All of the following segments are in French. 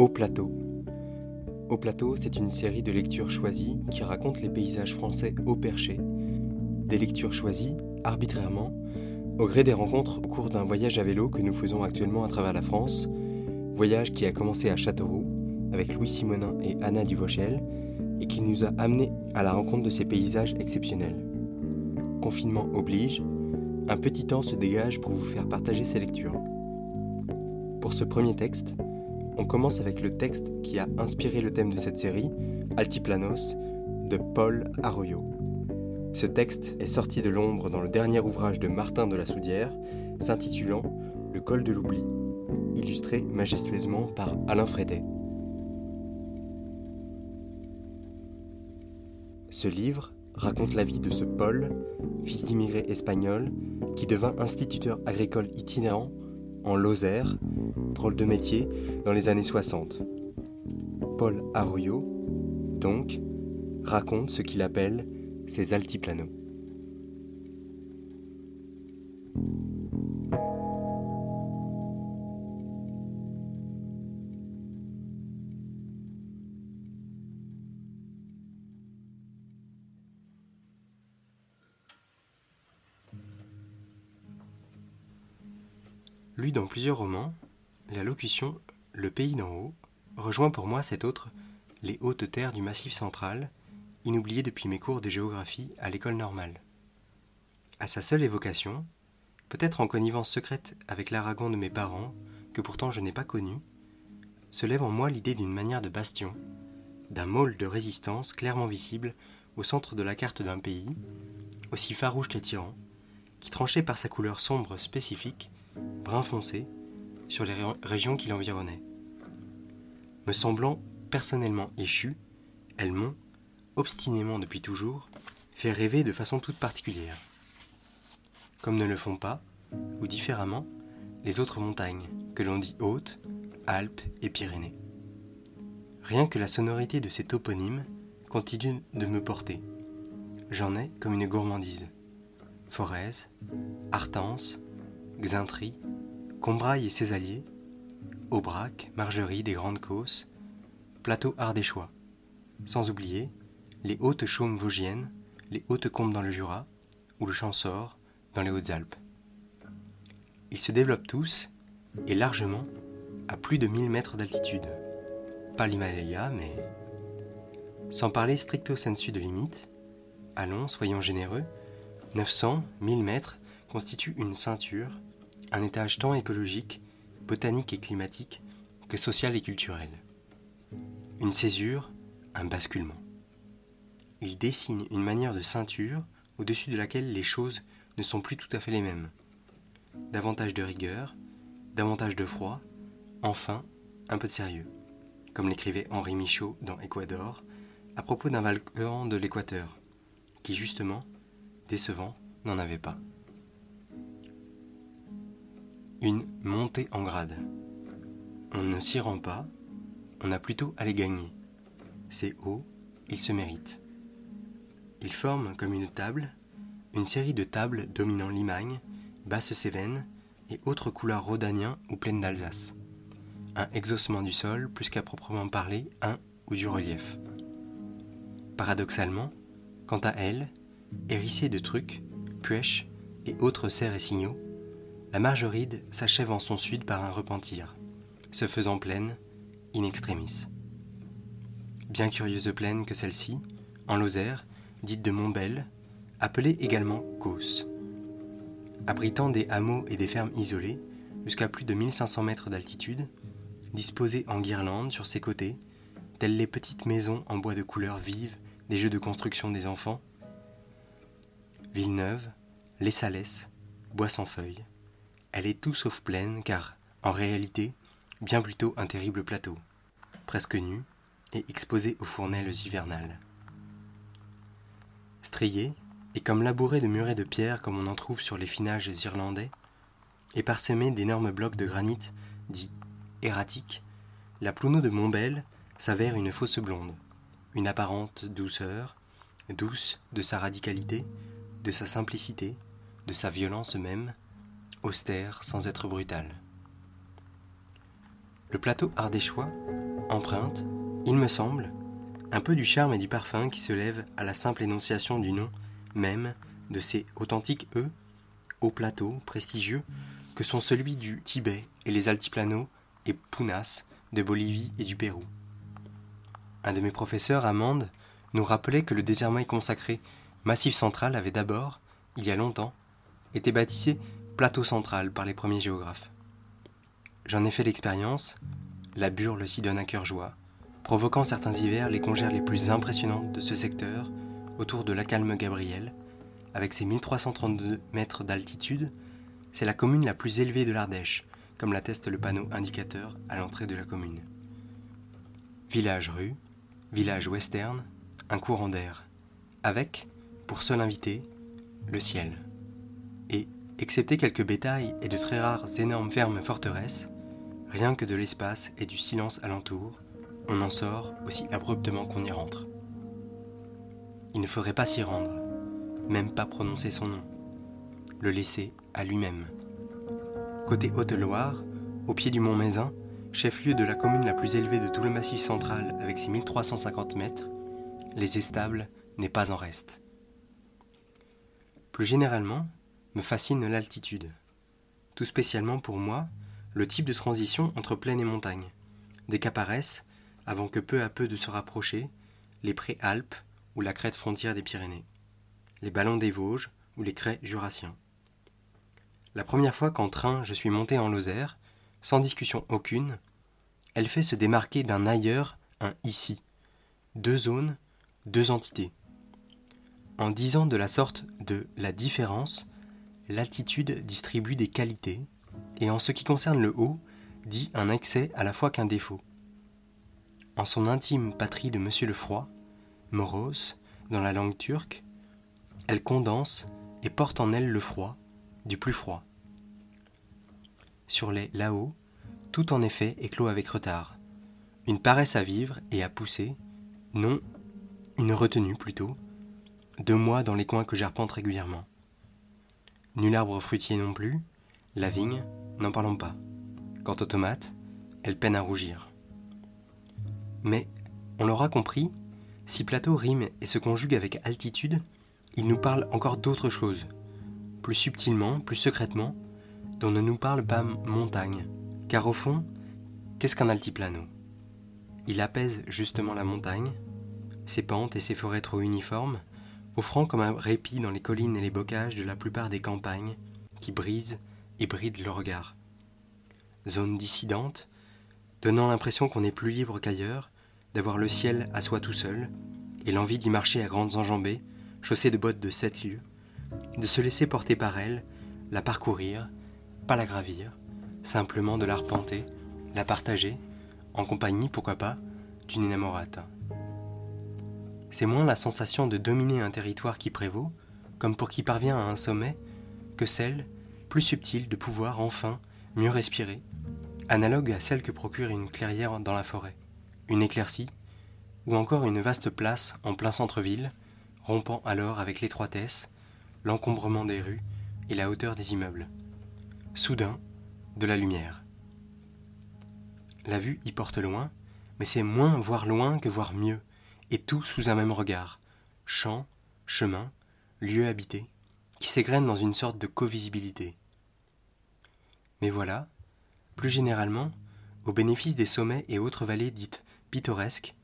Au plateau. Au plateau, c'est une série de lectures choisies qui racontent les paysages français au perché. Des lectures choisies, arbitrairement, au gré des rencontres au cours d'un voyage à vélo que nous faisons actuellement à travers la France, voyage qui a commencé à Châteauroux avec Louis Simonin et Anna Duvauchel et qui nous a amenés à la rencontre de ces paysages exceptionnels. Confinement oblige, un petit temps se dégage pour vous faire partager ces lectures. Pour ce premier texte, on commence avec le texte qui a inspiré le thème de cette série, Altiplanos, de Paul Arroyo. Ce texte est sorti de l'ombre dans le dernier ouvrage de Martin de la Soudière, s'intitulant Le col de l'oubli, illustré majestueusement par Alain Frédet. Ce livre raconte la vie de ce Paul, fils d'immigrés espagnols, qui devint instituteur agricole itinérant en Lozère, drôle de métier, dans les années 60. Paul Arroyo, donc, raconte ce qu'il appelle ses altiplanos. Lu dans plusieurs romans, la locution Le pays d'en haut rejoint pour moi cet autre Les hautes terres du Massif central, inoublié depuis mes cours de géographie à l'école normale. À sa seule évocation, peut-être en connivence secrète avec l'Aragon de mes parents, que pourtant je n'ai pas connu, se lève en moi l'idée d'une manière de bastion, d'un môle de résistance clairement visible au centre de la carte d'un pays, aussi farouche qu'attirant, qui tranchait par sa couleur sombre spécifique brun foncé, sur les régions qui l'environnaient. Me semblant personnellement échu, elles m'ont, obstinément depuis toujours, fait rêver de façon toute particulière. Comme ne le font pas, ou différemment, les autres montagnes, que l'on dit hautes, Alpes et Pyrénées. Rien que la sonorité de ces toponymes continue de me porter. J'en ai comme une gourmandise. Forez, Artense, Xintry, Combrailles et ses Aubrac, Margerie des Grandes Causses, Plateau Ardéchois, sans oublier les hautes chaumes vosgiennes, les hautes combes dans le Jura, ou le Champsaur dans les Hautes-Alpes. Ils se développent tous, et largement, à plus de 1000 mètres d'altitude. Pas l'Himalaya, mais... Sans parler stricto sensu de limite, allons, soyons généreux, 900, 1000 mètres constituent une ceinture un étage tant écologique, botanique et climatique que social et culturel. Une césure, un basculement. Il dessine une manière de ceinture au-dessus de laquelle les choses ne sont plus tout à fait les mêmes. Davantage de rigueur, davantage de froid, enfin un peu de sérieux, comme l'écrivait Henri Michaud dans Équador à propos d'un volcan de l'équateur, qui justement, décevant, n'en avait pas. Une montée en grade. On ne s'y rend pas, on a plutôt à les gagner. C'est haut, il se mérite. Il forme comme une table, une série de tables dominant Limagne, Basse-Cévennes et autres couloirs rhodaniens ou plaines d'Alsace. Un exaucement du sol plus qu'à proprement parler un ou du relief. Paradoxalement, quant à elle, hérissée de trucs, puèches et autres serres et signaux, la Margeride s'achève en son sud par un repentir, se faisant plaine, in extremis. Bien curieuse plaine que celle-ci, en Lozère, dite de Montbel, appelée également Causse. Abritant des hameaux et des fermes isolées, jusqu'à plus de 1500 mètres d'altitude, disposées en guirlandes sur ses côtés, telles les petites maisons en bois de couleurs vives des jeux de construction des enfants, Villeneuve, Les Salès, Bois sans feuilles, elle est tout sauf pleine car, en réalité, bien plutôt un terrible plateau, presque nu et exposé aux fournelles hivernales. Strié, et comme labouré de murets de pierre comme on en trouve sur les finages irlandais, et parsemé d'énormes blocs de granit dits erratiques, la Plouneau de Montbel s'avère une fausse blonde, une apparente douceur, douce de sa radicalité, de sa simplicité, de sa violence même, austère sans être brutal. Le plateau ardéchois emprunte, il me semble, un peu du charme et du parfum qui se lèvent à la simple énonciation du nom même de ces authentiques E, hauts plateaux prestigieux, que sont celui du Tibet et les altiplanos et punas de Bolivie et du Pérou. Un de mes professeurs, Amande, nous rappelait que le désormais consacré Massif central avait d'abord, il y a longtemps, été baptisé plateau central par les premiers géographes. J'en ai fait l'expérience, la burle s'y donne un cœur joie, provoquant certains hivers les congères les plus impressionnantes de ce secteur autour de la calme Gabriel, avec ses 1332 mètres d'altitude, c'est la commune la plus élevée de l'Ardèche, comme l'atteste le panneau indicateur à l'entrée de la commune. Village-rue, village western, un courant d'air, avec, pour seul invité, le ciel. Et, excepté quelques bétails et de très rares énormes fermes forteresses, rien que de l'espace et du silence alentour, on en sort aussi abruptement qu'on y rentre. Il ne faudrait pas s'y rendre, même pas prononcer son nom, le laisser à lui-même. Côté Haute-Loire, au pied du mont Mézin, chef-lieu de la commune la plus élevée de tout le massif central avec ses 1350 mètres, les estables n'est pas en reste. Plus généralement, me fascine l'altitude. Tout spécialement pour moi, le type de transition entre plaine et montagne. Dès qu'apparaissent, avant que peu à peu de se rapprocher, les pré-Alpes ou la crête frontière des Pyrénées, les ballons des Vosges ou les craies jurassiens. La première fois qu'en train je suis monté en Lozère, sans discussion aucune, elle fait se démarquer d'un ailleurs un ici. Deux zones, deux entités. En disant de la sorte de la différence, l'altitude distribue des qualités, et en ce qui concerne le haut, dit un excès à la fois qu'un défaut. En son intime patrie de Monsieur le Froid, Moros, dans la langue turque, elle condense et porte en elle le froid, du plus froid. Sur les là-haut, tout en effet éclot avec retard. Une paresse à vivre et à pousser, non, une retenue plutôt, deux mois dans les coins que j'arpente régulièrement. Nul arbre fruitier non plus, la vigne, n'en parlons pas. Quant aux tomates, elles peinent à rougir. Mais, on l'aura compris, si plateau rime et se conjugue avec altitude, il nous parle encore d'autre chose, plus subtilement, plus secrètement, dont ne nous parle pas montagne, car au fond, qu'est-ce qu'un altiplano? Il apaise justement la montagne, ses pentes et ses forêts trop uniformes, offrant comme un répit dans les collines et les bocages de la plupart des campagnes qui brisent et brident le regard. Zone dissidente, donnant l'impression qu'on est plus libre qu'ailleurs, d'avoir le ciel à soi tout seul, et l'envie d'y marcher à grandes enjambées, chaussées de bottes de sept lieues, de se laisser porter par elle, la parcourir, pas la gravir, simplement de l'arpenter, la partager, en compagnie, pourquoi pas, d'une inamorata. C'est moins la sensation de dominer un territoire qui prévaut, comme pour qui parvient à un sommet, que celle, plus subtile, de pouvoir enfin mieux respirer, analogue à celle que procure une clairière dans la forêt, une éclaircie, ou encore une vaste place en plein centre-ville, rompant alors avec l'étroitesse, l'encombrement des rues et la hauteur des immeubles. Soudain, de la lumière. La vue y porte loin, mais c'est moins voir loin que voir mieux, et tout sous un même regard. Champs, chemins, lieux habités, qui s'égrènent dans une sorte de covisibilité. Mais voilà, plus généralement, au bénéfice des sommets et autres vallées dites pittoresques,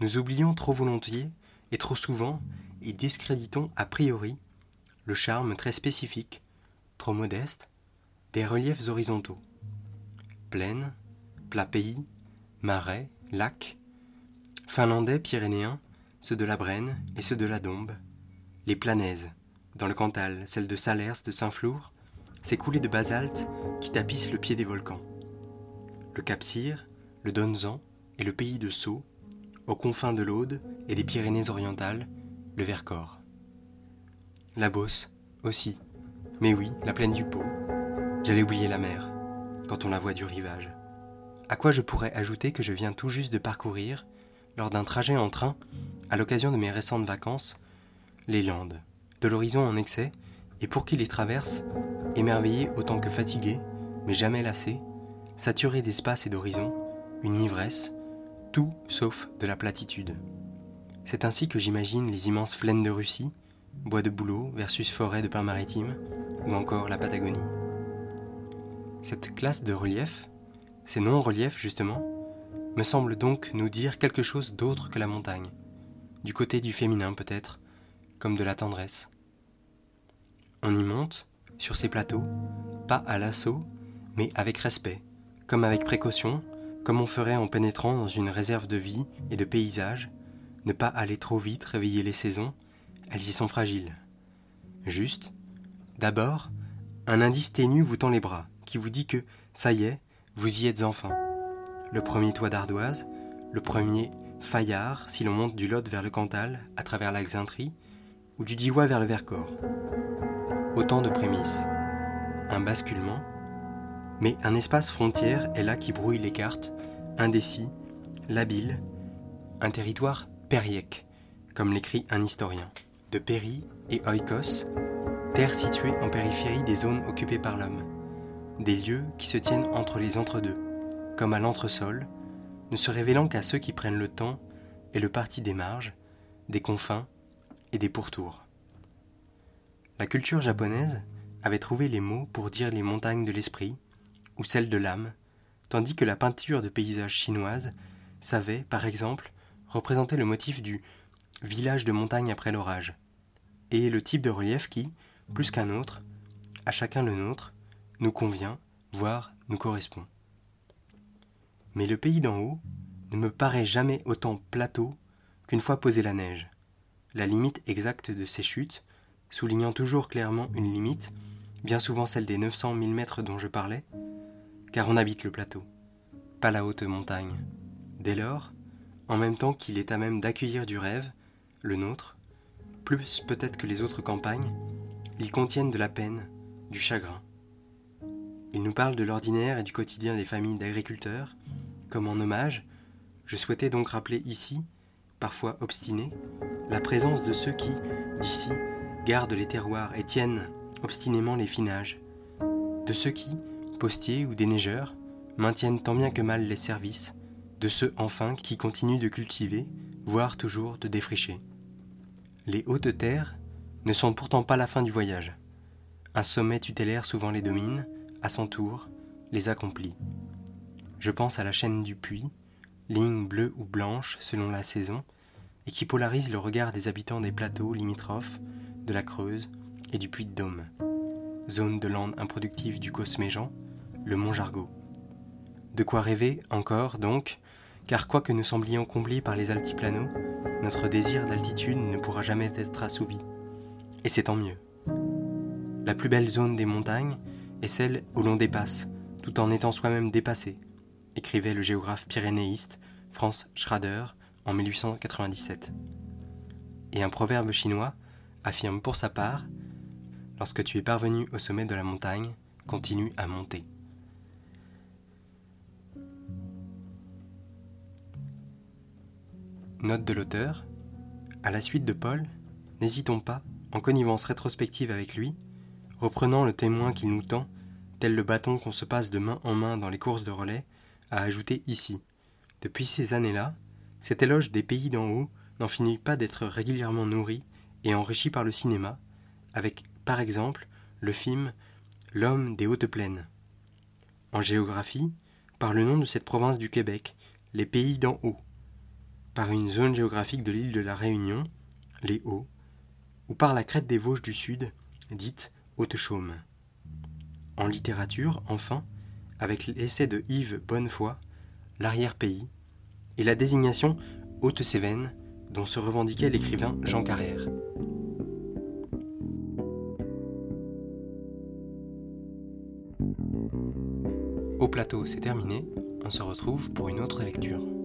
nous oublions trop volontiers et trop souvent et discréditons a priori le charme très spécifique, trop modeste, des reliefs horizontaux. Plaines, plats pays, marais, lacs, finlandais, pyrénéens, ceux de la Brenne et ceux de la Dombe, les planaises, dans le Cantal, celles de Salers, de Saint-Flour, ces coulées de basalte qui tapissent le pied des volcans. Le Cap-Cyr, le Donzan et le pays de Sceaux, aux confins de l'Aude et des Pyrénées orientales, le Vercors. La Beauce, aussi. Mais oui, la plaine du Pau. J'allais oublier la mer, quand on la voit du rivage. À quoi je pourrais ajouter que je viens tout juste de parcourir, lors d'un trajet en train, à l'occasion de mes récentes vacances, les Landes, de l'horizon en excès, et pour qui les traverse, émerveillé autant que fatigué, mais jamais lassé, saturé d'espace et d'horizon, une ivresse, tout sauf de la platitude. C'est ainsi que j'imagine les immenses plaines de Russie, bois de bouleau versus forêt de pins maritimes, ou encore la Patagonie. Cette classe de relief, ces non-reliefs justement, me semble donc nous dire quelque chose d'autre que la montagne, du côté du féminin peut-être, comme de la tendresse. On y monte, sur ces plateaux, pas à l'assaut, mais avec respect, comme avec précaution, comme on ferait en pénétrant dans une réserve de vie et de paysage, ne pas aller trop vite réveiller les saisons, elles y sont fragiles. Juste, d'abord, un indice ténu vous tend les bras, qui vous dit que, ça y est, vous y êtes enfin. Le premier toit d'ardoise, le premier faillard si l'on monte du Lot vers le Cantal à travers la ou du Diois vers le Vercors. Autant de prémices. Un basculement, mais un espace frontière est là qui brouille les cartes, indécis, labile, un territoire périèque, comme l'écrit un historien. De Péri et Oikos, terre située en périphérie des zones occupées par l'homme, des lieux qui se tiennent entre les entre-deux, comme à l'entresol, ne se révélant qu'à ceux qui prennent le temps et le parti des marges, des confins et des pourtours. La culture japonaise avait trouvé les mots pour dire les montagnes de l'esprit ou celles de l'âme, tandis que la peinture de paysages chinoise savait, par exemple, représenter le motif du village de montagne après l'orage, et le type de relief qui, plus qu'un autre, à chacun le nôtre, nous convient, voire nous correspond. Mais le pays d'en haut ne me paraît jamais autant plateau qu'une fois posée la neige. La limite exacte de ces chutes soulignant toujours clairement une limite, bien souvent celle des 900 000 mètres dont je parlais, car on habite le plateau, pas la haute montagne. Dès lors, en même temps qu'il est à même d'accueillir du rêve, le nôtre, plus peut-être que les autres campagnes, ils contiennent de la peine, du chagrin. Ils nous parlent de l'ordinaire et du quotidien des familles d'agriculteurs, comme en hommage, je souhaitais donc rappeler ici, parfois obstinés, la présence de ceux qui, d'ici, gardent les terroirs et tiennent obstinément les finages, de ceux qui, postiers ou déneigeurs, maintiennent tant bien que mal les services, de ceux enfin qui continuent de cultiver, voire toujours de défricher. Les hautes terres ne sont pourtant pas la fin du voyage. Un sommet tutélaire souvent les domine, à son tour, les accomplit. Je pense à la chaîne du puits, ligne bleue ou blanche selon la saison, et qui polarise le regard des habitants des plateaux limitrophes de la Creuse et du Puy-de-Dôme, zone de lande improductive du Cosméjean, le Mont Jargot. De quoi rêver encore, donc, car quoique nous semblions comblés par les altiplanos, notre désir d'altitude ne pourra jamais être assouvi. Et c'est tant mieux. La plus belle zone des montagnes est celle où l'on dépasse, tout en étant soi-même dépassé, écrivait le géographe pyrénéiste Franz Schrader en 1897. Et un proverbe chinois affirme pour sa part Lorsque tu es parvenu au sommet de la montagne, continue à monter. Note de l'auteur À la suite de Paul, n'hésitons pas, en connivence rétrospective avec lui, reprenant le témoin qu'il nous tend, tel le bâton qu'on se passe de main en main dans les courses de relais, ajouter ici. Depuis ces années-là, cet éloge des pays d'en haut n'en finit pas d'être régulièrement nourri et enrichi par le cinéma, avec par exemple le film L'homme des hautes plaines. En géographie, par le nom de cette province du Québec, les pays d'en haut, par une zone géographique de l'île de la Réunion, les Hauts, ou par la crête des Vosges du Sud, dite Haute-Chaume. En littérature, enfin, avec l'essai de Yves Bonnefoy, L'arrière-pays, et la désignation Haute-Cévennes, dont se revendiquait l'écrivain Jean Carrère. Au plateau, c'est terminé. On se retrouve pour une autre lecture.